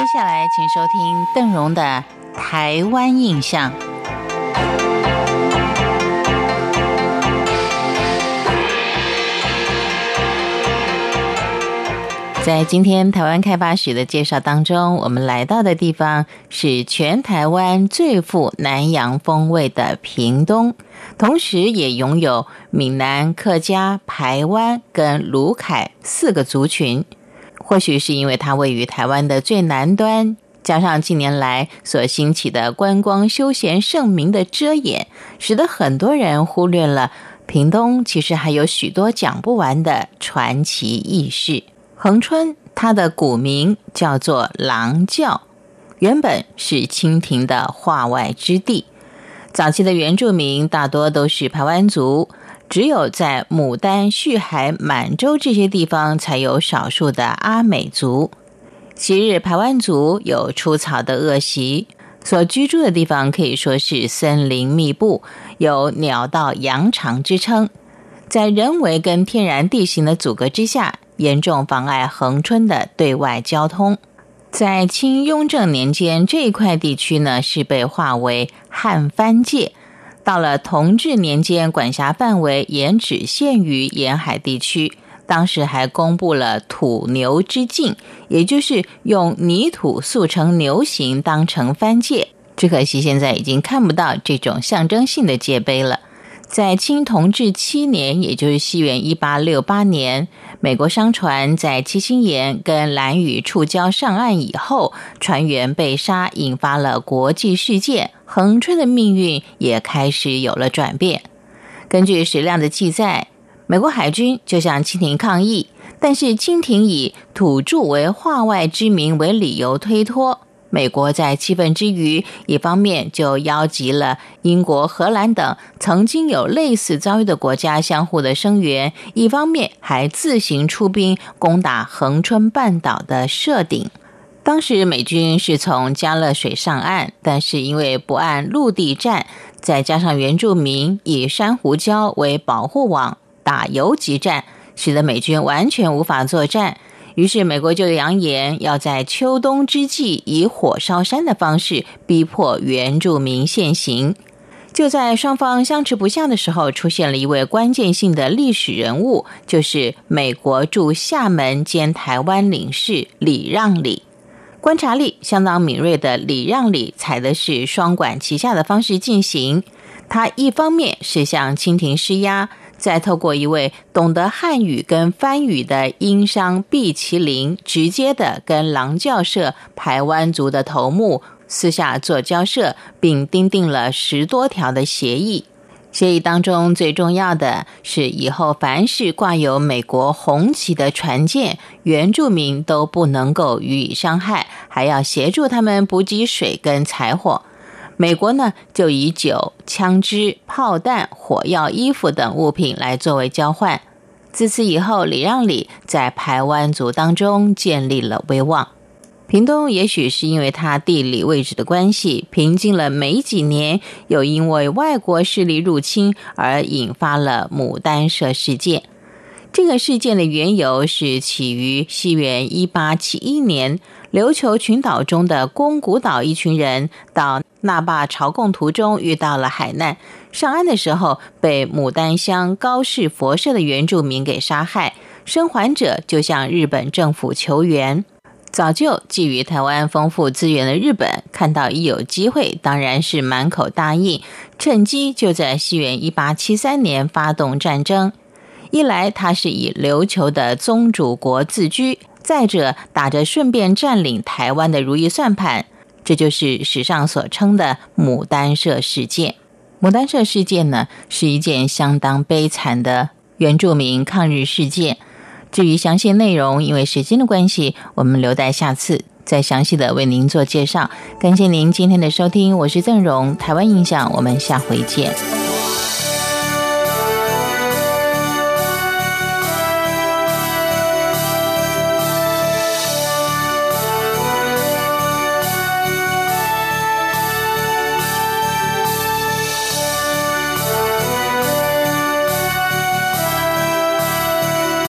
接下来，请收听邓荣的《台湾印象》。在今天台湾开发史的介绍当中，我们来到的地方是全台湾最富南洋风味的屏东，同时也拥有闽南、客家、台湾跟卢凯四个族群。或许是因为它位于台湾的最南端，加上近年来所兴起的观光休闲盛名的遮掩，使得很多人忽略了屏东其实还有许多讲不完的传奇轶事。恒春，它的古名叫做狼教，原本是清廷的化外之地。早期的原住民大多都是排湾族，只有在牡丹、旭海、满洲这些地方才有少数的阿美族。昔日排湾族有出草的恶习，所居住的地方可以说是森林密布，有鸟道羊肠之称。在人为跟天然地形的阻隔之下。严重妨碍恒春的对外交通。在清雍正年间，这一块地区呢是被划为汉番界。到了同治年间，管辖范围也只限于沿海地区。当时还公布了土牛之境，也就是用泥土塑成牛形当成番界。只可惜现在已经看不到这种象征性的界碑了。在清同治七年，也就是西元一八六八年，美国商船在七星岩跟蓝屿触礁上岸以后，船员被杀，引发了国际事件，恒春的命运也开始有了转变。根据史料的记载，美国海军就向清廷抗议，但是清廷以土著为化外之名为理由推脱。美国在气愤之余，一方面就邀集了英国、荷兰等曾经有类似遭遇的国家相互的声援，一方面还自行出兵攻打恒春半岛的设顶。当时美军是从加勒水上岸，但是因为不按陆地战，再加上原住民以珊瑚礁为保护网打游击战，使得美军完全无法作战。于是，美国就扬言要在秋冬之际以火烧山的方式逼迫原住民现行。就在双方相持不下的时候，出现了一位关键性的历史人物，就是美国驻厦门兼台湾领事李让礼。观察力相当敏锐的礼让礼，采的是双管齐下的方式进行。他一方面是向清廷施压。再透过一位懂得汉语跟番语的殷商毕麒麟，直接的跟狼教社排湾族的头目私下做交涉，并订定了十多条的协议。协议当中最重要的是，以后凡是挂有美国红旗的船舰，原住民都不能够予以伤害，还要协助他们补给水跟柴火。美国呢，就以酒、枪支、炮弹、火药、衣服等物品来作为交换。自此以后，礼让礼在排湾族当中建立了威望。屏东也许是因为它地理位置的关系，平静了没几年，又因为外国势力入侵而引发了牡丹社事件。这个事件的缘由是起于西元一八七一年，琉球群岛中的宫古岛一群人到。那霸朝贡途中遇到了海难，上岸的时候被牡丹乡高氏佛社的原住民给杀害，生还者就向日本政府求援。早就觊觎台湾丰富资源的日本，看到一有机会，当然是满口答应，趁机就在西元一八七三年发动战争。一来他是以琉球的宗主国自居，再者打着顺便占领台湾的如意算盘。这就是史上所称的牡丹社事件。牡丹社事件呢，是一件相当悲惨的原住民抗日事件。至于详细内容，因为时间的关系，我们留待下次再详细的为您做介绍。感谢您今天的收听，我是郑荣，台湾印象，我们下回见。